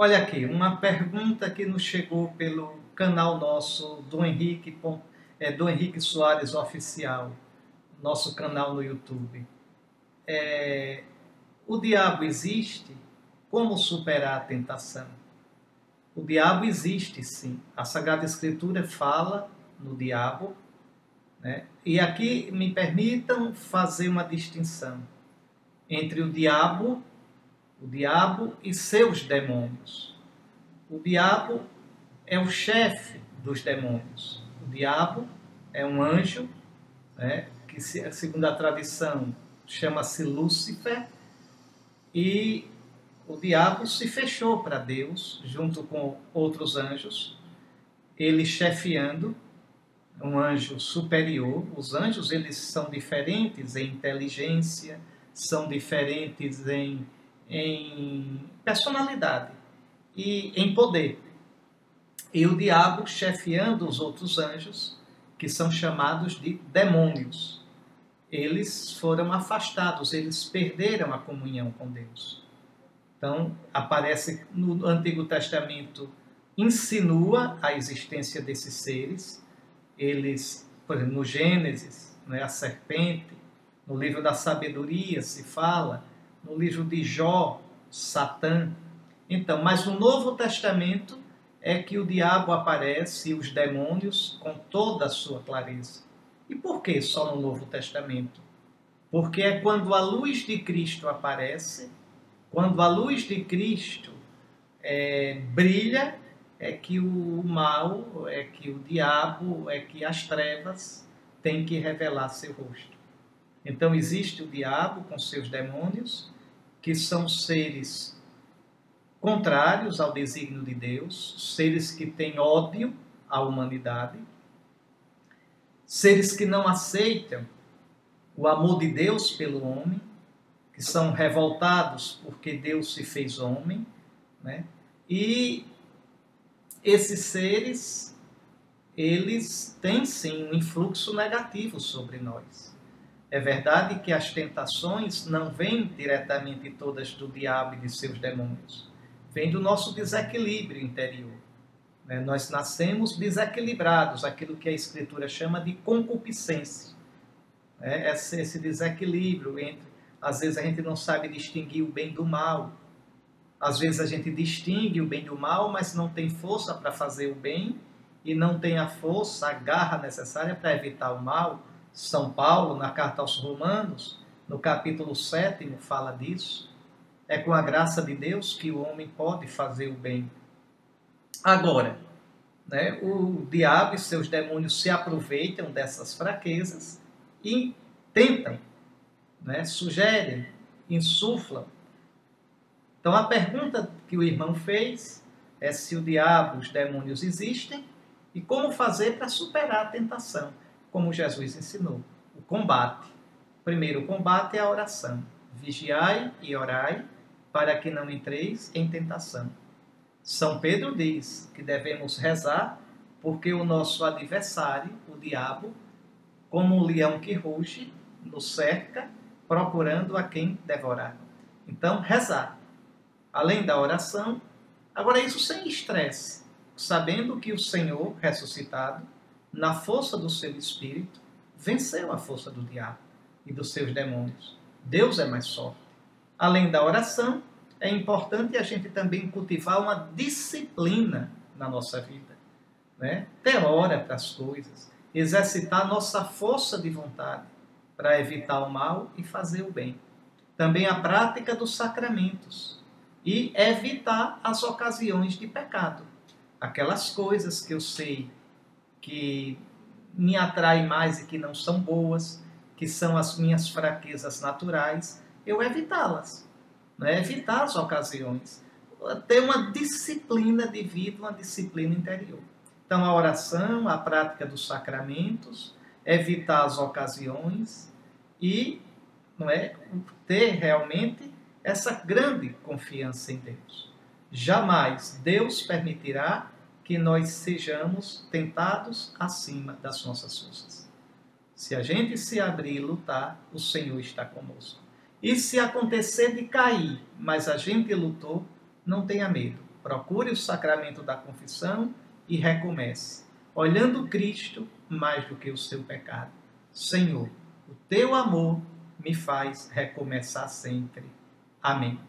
Olha aqui, uma pergunta que nos chegou pelo canal nosso do Henrique, é, do Henrique Soares Oficial, nosso canal no YouTube. É, o diabo existe? Como superar a tentação? O diabo existe sim. A Sagrada Escritura fala no diabo. Né? E aqui me permitam fazer uma distinção entre o diabo, o diabo e seus demônios. O diabo é o chefe dos demônios. O diabo é um anjo, né, que segundo a tradição chama-se Lúcifer, e o diabo se fechou para Deus, junto com outros anjos, ele chefiando um anjo superior. Os anjos eles são diferentes em inteligência, são diferentes em, em personalidade e em poder. E o diabo chefiando os outros anjos, que são chamados de demônios. Eles foram afastados, eles perderam a comunhão com Deus. Então, aparece no Antigo Testamento, insinua a existência desses seres. Eles, por exemplo, no Gênesis, né, a serpente, no livro da sabedoria se fala, no livro de Jó, Satã. Então, mas no Novo Testamento é que o diabo aparece e os demônios com toda a sua clareza. E por que só no Novo Testamento? Porque é quando a luz de Cristo aparece quando a luz de Cristo é, brilha, é que o mal, é que o diabo, é que as trevas têm que revelar seu rosto. Então existe o diabo com seus demônios, que são seres contrários ao desígnio de Deus, seres que têm ódio à humanidade, seres que não aceitam o amor de Deus pelo homem, que são revoltados porque Deus se fez homem, né? E esses seres, eles têm sim um influxo negativo sobre nós. É verdade que as tentações não vêm diretamente todas do diabo e de seus demônios. Vem do nosso desequilíbrio interior. Né? Nós nascemos desequilibrados, aquilo que a Escritura chama de concupiscência. Né? Esse desequilíbrio entre às vezes a gente não sabe distinguir o bem do mal. Às vezes a gente distingue o bem do mal, mas não tem força para fazer o bem e não tem a força, a garra necessária para evitar o mal. São Paulo, na carta aos Romanos, no capítulo 7, fala disso. É com a graça de Deus que o homem pode fazer o bem. Agora, né, o diabo e seus demônios se aproveitam dessas fraquezas e tentam né, sugerem, insuflam. Então a pergunta que o irmão fez é se o diabo, os demônios existem e como fazer para superar a tentação, como Jesus ensinou. O combate. Primeiro, o combate é a oração. Vigiai e orai para que não entreis em tentação. São Pedro diz que devemos rezar porque o nosso adversário, o diabo, como um leão que ruge, nos cerca procurando a quem devorar. Então, rezar. Além da oração, agora isso sem estresse, sabendo que o Senhor ressuscitado, na força do seu espírito, venceu a força do diabo e dos seus demônios. Deus é mais forte. Além da oração, é importante a gente também cultivar uma disciplina na nossa vida. Né? Ter hora para as coisas, exercitar nossa força de vontade para evitar o mal e fazer o bem. Também a prática dos sacramentos e evitar as ocasiões de pecado. Aquelas coisas que eu sei que me atraem mais e que não são boas, que são as minhas fraquezas naturais, eu evitá-las. Né? Evitar as ocasiões. Ter uma disciplina de vida, uma disciplina interior. Então, a oração, a prática dos sacramentos, evitar as ocasiões e não é ter realmente essa grande confiança em Deus. Jamais Deus permitirá que nós sejamos tentados acima das nossas forças. Se a gente se abrir e lutar, o Senhor está conosco. E se acontecer de cair, mas a gente lutou, não tenha medo. procure o sacramento da confissão e recomece, olhando Cristo mais do que o seu pecado. Senhor, o teu amor me faz recomeçar sempre. Amém.